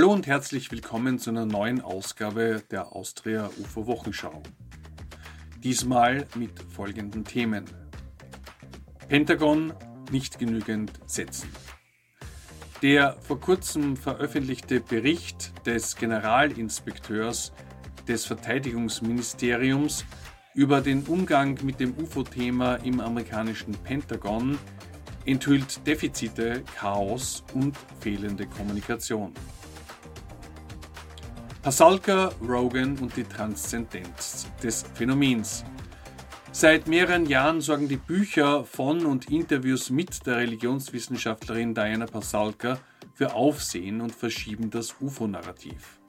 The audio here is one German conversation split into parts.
Hallo und herzlich willkommen zu einer neuen Ausgabe der Austria UFO Wochenschau. Diesmal mit folgenden Themen. Pentagon nicht genügend Sätzen. Der vor kurzem veröffentlichte Bericht des Generalinspekteurs des Verteidigungsministeriums über den Umgang mit dem UFO-Thema im amerikanischen Pentagon enthüllt Defizite, Chaos und fehlende Kommunikation. Pasalka, Rogan und die Transzendenz des Phänomens. Seit mehreren Jahren sorgen die Bücher von und Interviews mit der Religionswissenschaftlerin Diana Pasalka für Aufsehen und verschieben das UFO-Narrativ.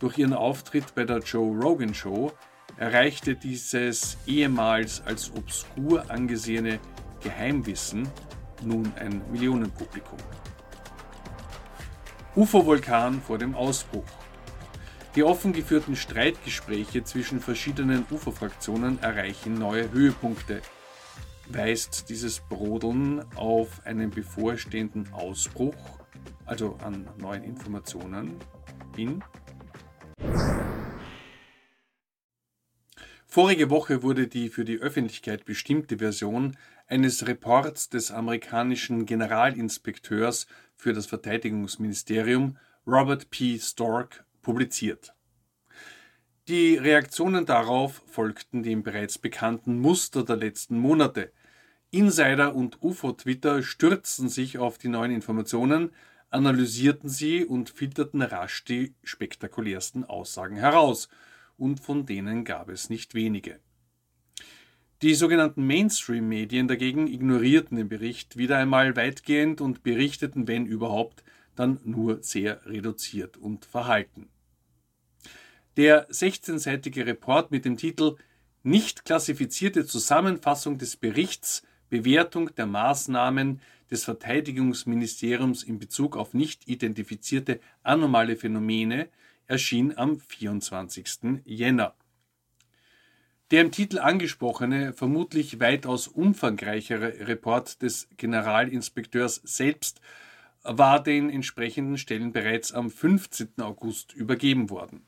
Durch ihren Auftritt bei der Joe Rogan Show erreichte dieses ehemals als obskur angesehene Geheimwissen nun ein Millionenpublikum. UFO-Vulkan vor dem Ausbruch. Die offen geführten Streitgespräche zwischen verschiedenen UFO-Fraktionen erreichen neue Höhepunkte. Weist dieses Brodeln auf einen bevorstehenden Ausbruch, also an neuen Informationen, hin? Vorige Woche wurde die für die Öffentlichkeit bestimmte Version eines Reports des amerikanischen Generalinspekteurs für das Verteidigungsministerium Robert P. Stork publiziert. Die Reaktionen darauf folgten dem bereits bekannten Muster der letzten Monate. Insider und UFO-Twitter stürzten sich auf die neuen Informationen, analysierten sie und filterten rasch die spektakulärsten Aussagen heraus, und von denen gab es nicht wenige. Die sogenannten Mainstream-Medien dagegen ignorierten den Bericht wieder einmal weitgehend und berichteten, wenn überhaupt, dann nur sehr reduziert und verhalten. Der 16-seitige Report mit dem Titel Nicht klassifizierte Zusammenfassung des Berichts Bewertung der Maßnahmen des Verteidigungsministeriums in Bezug auf nicht identifizierte anomale Phänomene erschien am 24. Jänner. Der im Titel angesprochene, vermutlich weitaus umfangreichere Report des Generalinspekteurs selbst war den entsprechenden Stellen bereits am 15. August übergeben worden.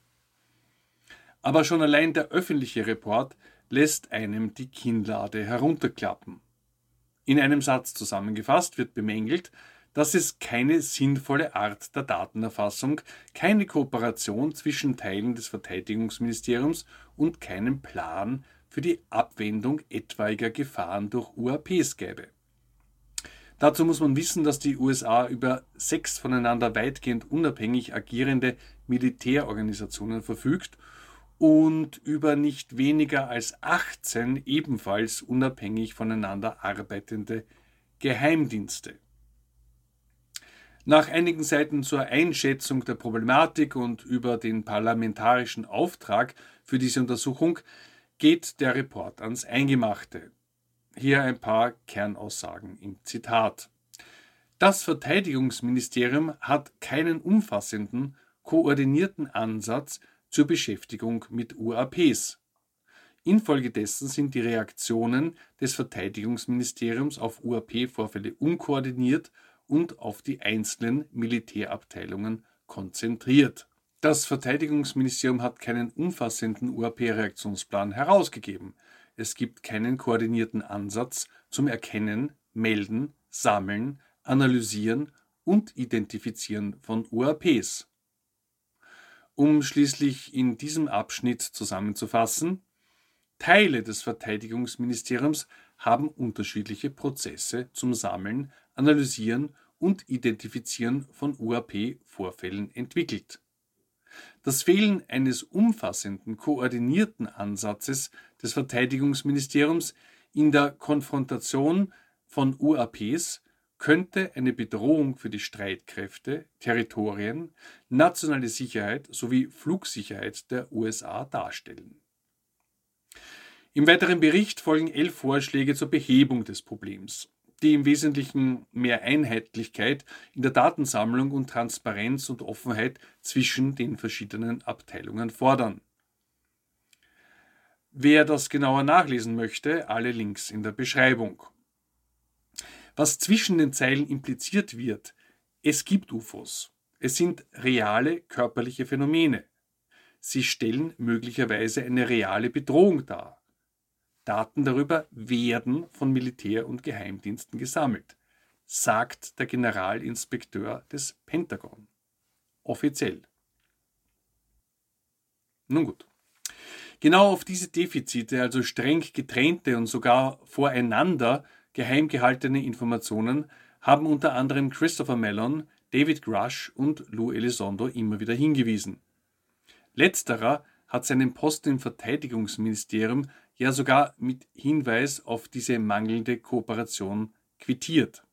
Aber schon allein der öffentliche Report lässt einem die Kinnlade herunterklappen. In einem Satz zusammengefasst wird bemängelt, dass es keine sinnvolle Art der Datenerfassung, keine Kooperation zwischen Teilen des Verteidigungsministeriums und keinen Plan für die Abwendung etwaiger Gefahren durch UAPs gäbe. Dazu muss man wissen, dass die USA über sechs voneinander weitgehend unabhängig agierende Militärorganisationen verfügt und über nicht weniger als 18 ebenfalls unabhängig voneinander arbeitende Geheimdienste. Nach einigen Seiten zur Einschätzung der Problematik und über den parlamentarischen Auftrag für diese Untersuchung geht der Report ans Eingemachte. Hier ein paar Kernaussagen im Zitat. Das Verteidigungsministerium hat keinen umfassenden, koordinierten Ansatz zur Beschäftigung mit UAPs. Infolgedessen sind die Reaktionen des Verteidigungsministeriums auf UAP-Vorfälle unkoordiniert und auf die einzelnen Militärabteilungen konzentriert. Das Verteidigungsministerium hat keinen umfassenden UAP-Reaktionsplan herausgegeben. Es gibt keinen koordinierten Ansatz zum Erkennen, Melden, Sammeln, Analysieren und Identifizieren von UAPs. Um schließlich in diesem Abschnitt zusammenzufassen, Teile des Verteidigungsministeriums haben unterschiedliche Prozesse zum Sammeln, Analysieren und Identifizieren von UAP-Vorfällen entwickelt. Das Fehlen eines umfassenden, koordinierten Ansatzes des Verteidigungsministeriums in der Konfrontation von UAPs könnte eine Bedrohung für die Streitkräfte, Territorien, nationale Sicherheit sowie Flugsicherheit der USA darstellen. Im weiteren Bericht folgen elf Vorschläge zur Behebung des Problems, die im Wesentlichen mehr Einheitlichkeit in der Datensammlung und Transparenz und Offenheit zwischen den verschiedenen Abteilungen fordern. Wer das genauer nachlesen möchte, alle Links in der Beschreibung. Was zwischen den Zeilen impliziert wird, es gibt UFOs. Es sind reale körperliche Phänomene. Sie stellen möglicherweise eine reale Bedrohung dar. Daten darüber werden von Militär- und Geheimdiensten gesammelt, sagt der Generalinspekteur des Pentagon. Offiziell. Nun gut. Genau auf diese Defizite, also streng getrennte und sogar voreinander geheim gehaltene Informationen, haben unter anderem Christopher Mellon, David Grush und Lou Elizondo immer wieder hingewiesen. Letzterer hat seinen Posten im Verteidigungsministerium ja sogar mit Hinweis auf diese mangelnde Kooperation quittiert.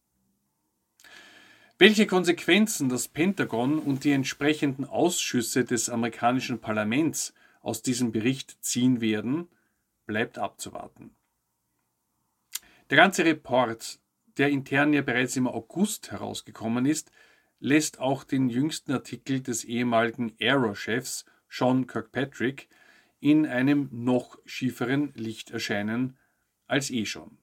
Welche Konsequenzen das Pentagon und die entsprechenden Ausschüsse des amerikanischen Parlaments aus diesem Bericht ziehen werden, bleibt abzuwarten. Der ganze Report, der intern ja bereits im August herausgekommen ist, lässt auch den jüngsten Artikel des ehemaligen Aero-Chefs Sean Kirkpatrick in einem noch schieferen Licht erscheinen als eh schon.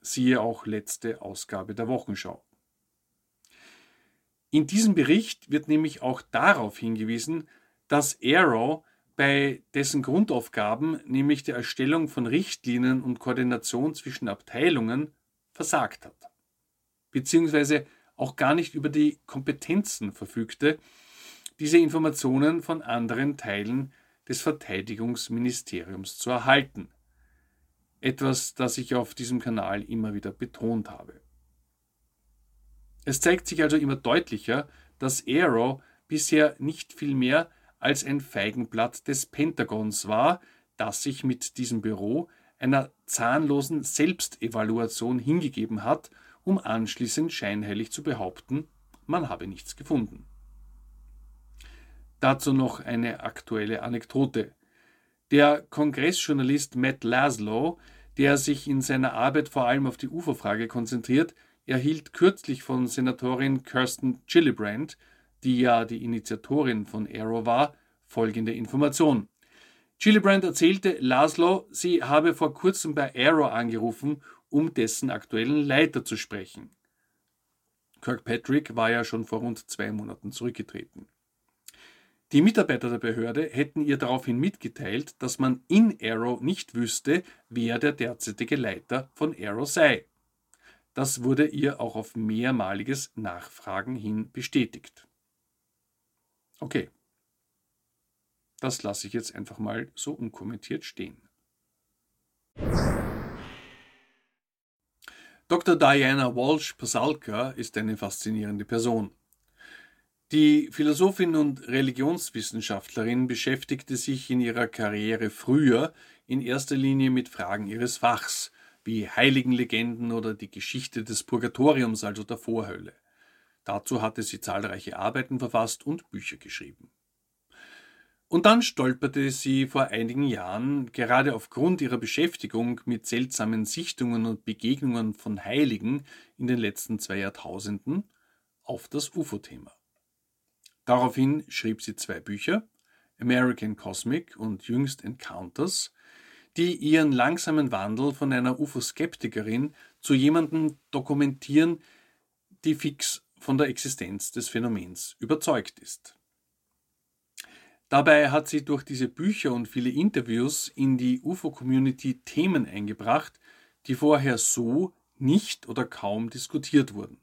Siehe auch letzte Ausgabe der Wochenschau. In diesem Bericht wird nämlich auch darauf hingewiesen, dass Aero bei dessen Grundaufgaben, nämlich der Erstellung von Richtlinien und Koordination zwischen Abteilungen, versagt hat. Beziehungsweise auch gar nicht über die Kompetenzen verfügte, diese Informationen von anderen Teilen des Verteidigungsministeriums zu erhalten. Etwas, das ich auf diesem Kanal immer wieder betont habe. Es zeigt sich also immer deutlicher, dass Aero bisher nicht viel mehr als ein Feigenblatt des Pentagons war, das sich mit diesem Büro einer zahnlosen Selbstevaluation hingegeben hat, um anschließend scheinheilig zu behaupten, man habe nichts gefunden. Dazu noch eine aktuelle Anekdote. Der Kongressjournalist Matt Laszlo, der sich in seiner Arbeit vor allem auf die UFO-Frage konzentriert, erhielt kürzlich von Senatorin Kirsten Gillibrand, die ja die Initiatorin von Aero war, folgende Information. Gillibrand erzählte Laszlo, sie habe vor kurzem bei Aero angerufen, um dessen aktuellen Leiter zu sprechen. Kirkpatrick war ja schon vor rund zwei Monaten zurückgetreten. Die Mitarbeiter der Behörde hätten ihr daraufhin mitgeteilt, dass man in Arrow nicht wüsste, wer der derzeitige Leiter von Arrow sei. Das wurde ihr auch auf mehrmaliges Nachfragen hin bestätigt. Okay. Das lasse ich jetzt einfach mal so unkommentiert stehen. Dr. Diana Walsh Pasalka ist eine faszinierende Person. Die Philosophin und Religionswissenschaftlerin beschäftigte sich in ihrer Karriere früher in erster Linie mit Fragen ihres Fachs, wie Heiligenlegenden oder die Geschichte des Purgatoriums, also der Vorhölle. Dazu hatte sie zahlreiche Arbeiten verfasst und Bücher geschrieben. Und dann stolperte sie vor einigen Jahren, gerade aufgrund ihrer Beschäftigung mit seltsamen Sichtungen und Begegnungen von Heiligen in den letzten zwei Jahrtausenden, auf das UFO-Thema. Daraufhin schrieb sie zwei Bücher, American Cosmic und jüngst Encounters, die ihren langsamen Wandel von einer UFO-Skeptikerin zu jemandem dokumentieren, die fix von der Existenz des Phänomens überzeugt ist. Dabei hat sie durch diese Bücher und viele Interviews in die UFO-Community Themen eingebracht, die vorher so nicht oder kaum diskutiert wurden.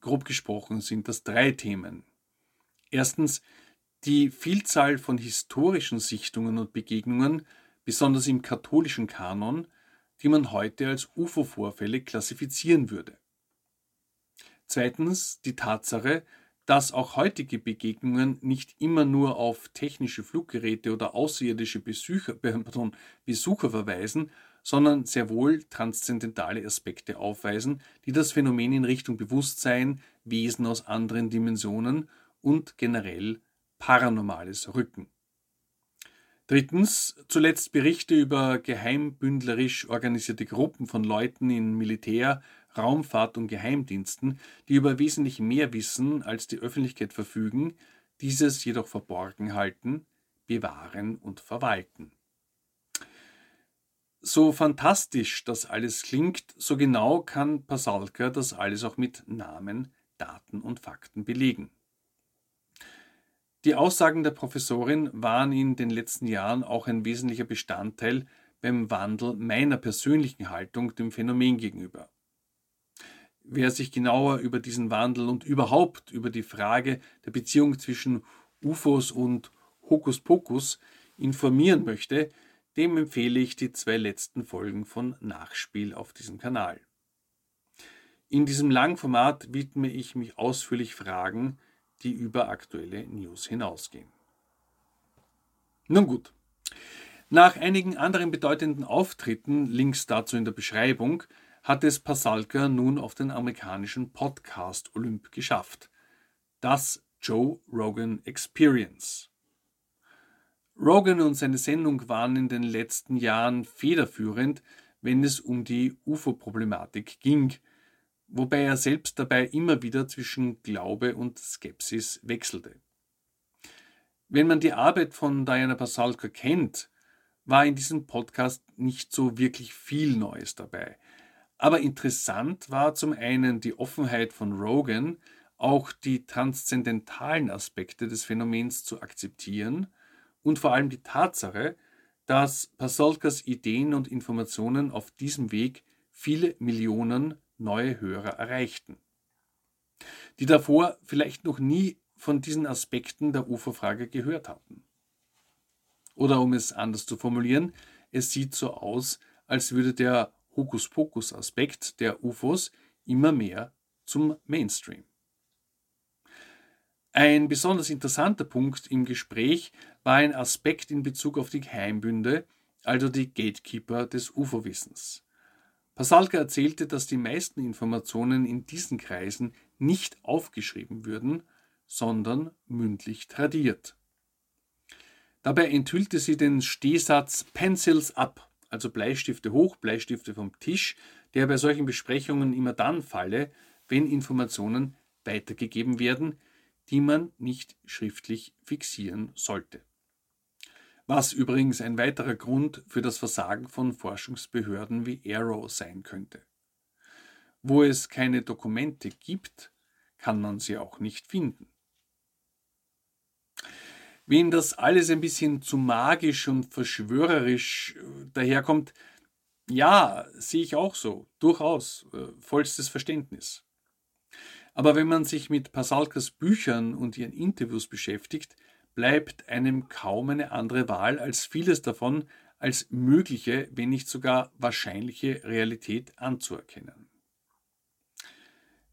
Grob gesprochen sind das drei Themen. Erstens die Vielzahl von historischen Sichtungen und Begegnungen, besonders im katholischen Kanon, die man heute als UFO-Vorfälle klassifizieren würde. Zweitens die Tatsache, dass auch heutige Begegnungen nicht immer nur auf technische Fluggeräte oder außerirdische Besucher, pardon, Besucher verweisen, sondern sehr wohl transzendentale Aspekte aufweisen, die das Phänomen in Richtung Bewusstsein, Wesen aus anderen Dimensionen und generell Paranormales rücken. Drittens, zuletzt Berichte über geheimbündlerisch organisierte Gruppen von Leuten in Militär, Raumfahrt und Geheimdiensten, die über wesentlich mehr Wissen als die Öffentlichkeit verfügen, dieses jedoch verborgen halten, bewahren und verwalten. So fantastisch das alles klingt, so genau kann Pasalka das alles auch mit Namen Daten und Fakten belegen. Die Aussagen der Professorin waren in den letzten Jahren auch ein wesentlicher Bestandteil beim Wandel meiner persönlichen Haltung dem Phänomen gegenüber. Wer sich genauer über diesen Wandel und überhaupt über die Frage der Beziehung zwischen UFOs und Hokuspokus informieren möchte, dem empfehle ich die zwei letzten Folgen von Nachspiel auf diesem Kanal. In diesem Langformat widme ich mich ausführlich Fragen, die über aktuelle News hinausgehen. Nun gut. Nach einigen anderen bedeutenden Auftritten, Links dazu in der Beschreibung, hat es Pasalka nun auf den amerikanischen Podcast Olymp geschafft. Das Joe Rogan Experience. Rogan und seine Sendung waren in den letzten Jahren federführend, wenn es um die UFO-Problematik ging, wobei er selbst dabei immer wieder zwischen Glaube und Skepsis wechselte. Wenn man die Arbeit von Diana Pasalka kennt, war in diesem Podcast nicht so wirklich viel Neues dabei. Aber interessant war zum einen die Offenheit von Rogan, auch die transzendentalen Aspekte des Phänomens zu akzeptieren und vor allem die Tatsache, dass Pasolkas Ideen und Informationen auf diesem Weg viele Millionen neue Hörer erreichten, die davor vielleicht noch nie von diesen Aspekten der UFO-Frage gehört hatten. Oder um es anders zu formulieren, es sieht so aus, als würde der Hokuspokus-Aspekt der UFOs immer mehr zum Mainstream. Ein besonders interessanter Punkt im Gespräch war ein Aspekt in Bezug auf die Geheimbünde, also die Gatekeeper des UFO-Wissens. Pasalka erzählte, dass die meisten Informationen in diesen Kreisen nicht aufgeschrieben würden, sondern mündlich tradiert. Dabei enthüllte sie den Stehsatz Pencils up, also Bleistifte hoch, Bleistifte vom Tisch, der bei solchen Besprechungen immer dann falle, wenn Informationen weitergegeben werden, die man nicht schriftlich fixieren sollte was übrigens ein weiterer Grund für das Versagen von Forschungsbehörden wie Arrow sein könnte. Wo es keine Dokumente gibt, kann man sie auch nicht finden. Wen das alles ein bisschen zu magisch und verschwörerisch äh, daherkommt, ja, sehe ich auch so, durchaus, äh, vollstes Verständnis. Aber wenn man sich mit Pasalkas Büchern und ihren Interviews beschäftigt, bleibt einem kaum eine andere Wahl, als vieles davon als mögliche, wenn nicht sogar wahrscheinliche Realität anzuerkennen.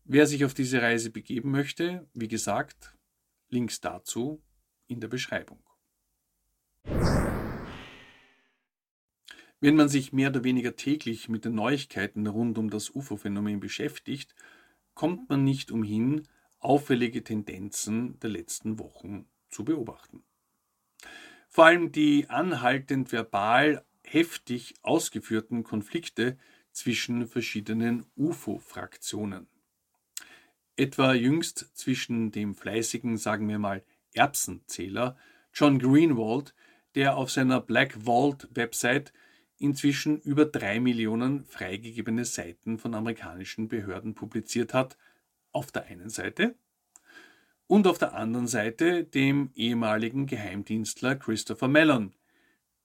Wer sich auf diese Reise begeben möchte, wie gesagt, Links dazu in der Beschreibung. Wenn man sich mehr oder weniger täglich mit den Neuigkeiten rund um das UFO-Phänomen beschäftigt, kommt man nicht umhin, auffällige Tendenzen der letzten Wochen zu beobachten. Vor allem die anhaltend verbal heftig ausgeführten Konflikte zwischen verschiedenen UFO-Fraktionen. Etwa jüngst zwischen dem fleißigen, sagen wir mal, Erbsenzähler John Greenwald, der auf seiner Black Vault Website inzwischen über drei Millionen freigegebene Seiten von amerikanischen Behörden publiziert hat, auf der einen Seite und auf der anderen Seite dem ehemaligen Geheimdienstler Christopher Mellon,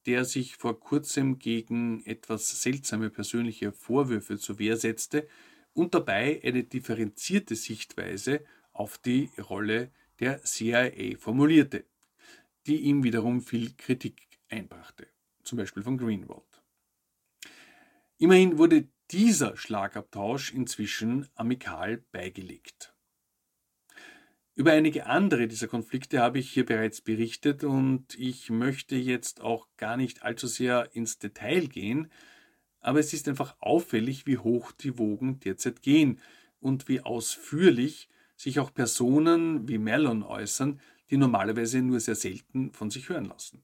der sich vor kurzem gegen etwas seltsame persönliche Vorwürfe zur Wehr setzte und dabei eine differenzierte Sichtweise auf die Rolle der CIA formulierte, die ihm wiederum viel Kritik einbrachte, zum Beispiel von Greenwald. Immerhin wurde dieser Schlagabtausch inzwischen amikal beigelegt. Über einige andere dieser Konflikte habe ich hier bereits berichtet und ich möchte jetzt auch gar nicht allzu sehr ins Detail gehen, aber es ist einfach auffällig, wie hoch die Wogen derzeit gehen und wie ausführlich sich auch Personen wie Mellon äußern, die normalerweise nur sehr selten von sich hören lassen.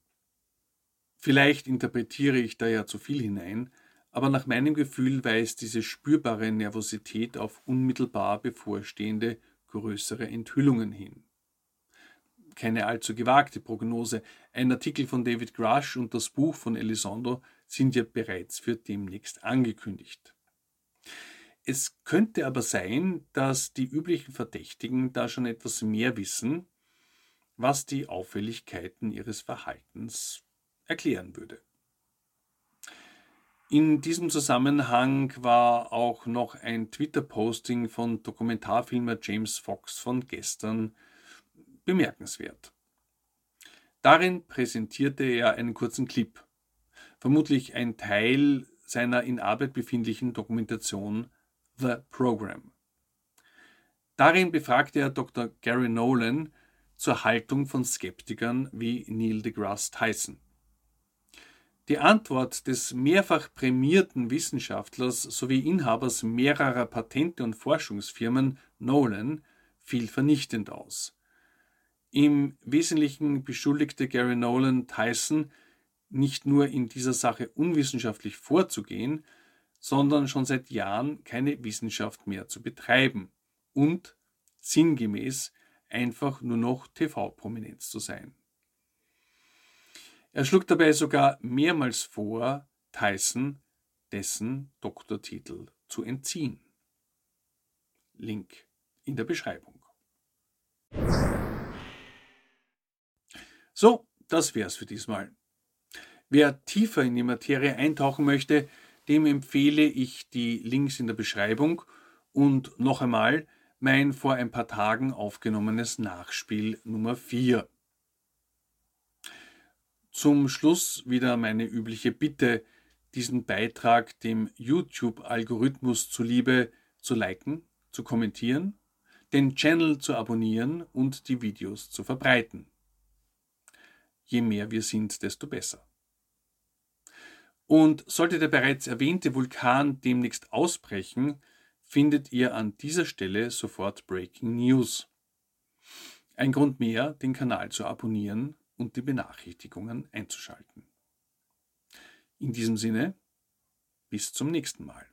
Vielleicht interpretiere ich da ja zu viel hinein, aber nach meinem Gefühl weist diese spürbare Nervosität auf unmittelbar bevorstehende größere Enthüllungen hin. Keine allzu gewagte Prognose. Ein Artikel von David Grush und das Buch von Elizondo sind ja bereits für demnächst angekündigt. Es könnte aber sein, dass die üblichen Verdächtigen da schon etwas mehr wissen, was die Auffälligkeiten ihres Verhaltens erklären würde. In diesem Zusammenhang war auch noch ein Twitter-Posting von Dokumentarfilmer James Fox von gestern bemerkenswert. Darin präsentierte er einen kurzen Clip, vermutlich ein Teil seiner in Arbeit befindlichen Dokumentation The Program. Darin befragte er Dr. Gary Nolan zur Haltung von Skeptikern wie Neil deGrasse Tyson. Die Antwort des mehrfach prämierten Wissenschaftlers sowie Inhabers mehrerer Patente und Forschungsfirmen Nolan fiel vernichtend aus. Im Wesentlichen beschuldigte Gary Nolan Tyson nicht nur in dieser Sache unwissenschaftlich vorzugehen, sondern schon seit Jahren keine Wissenschaft mehr zu betreiben und sinngemäß einfach nur noch TV-Prominenz zu sein. Er schlug dabei sogar mehrmals vor, Tyson dessen Doktortitel zu entziehen. Link in der Beschreibung. So, das wär's für diesmal. Wer tiefer in die Materie eintauchen möchte, dem empfehle ich die Links in der Beschreibung und noch einmal mein vor ein paar Tagen aufgenommenes Nachspiel Nummer 4. Zum Schluss wieder meine übliche Bitte, diesen Beitrag dem YouTube-Algorithmus zuliebe zu liken, zu kommentieren, den Channel zu abonnieren und die Videos zu verbreiten. Je mehr wir sind, desto besser. Und sollte der bereits erwähnte Vulkan demnächst ausbrechen, findet ihr an dieser Stelle sofort Breaking News. Ein Grund mehr, den Kanal zu abonnieren und die Benachrichtigungen einzuschalten. In diesem Sinne, bis zum nächsten Mal.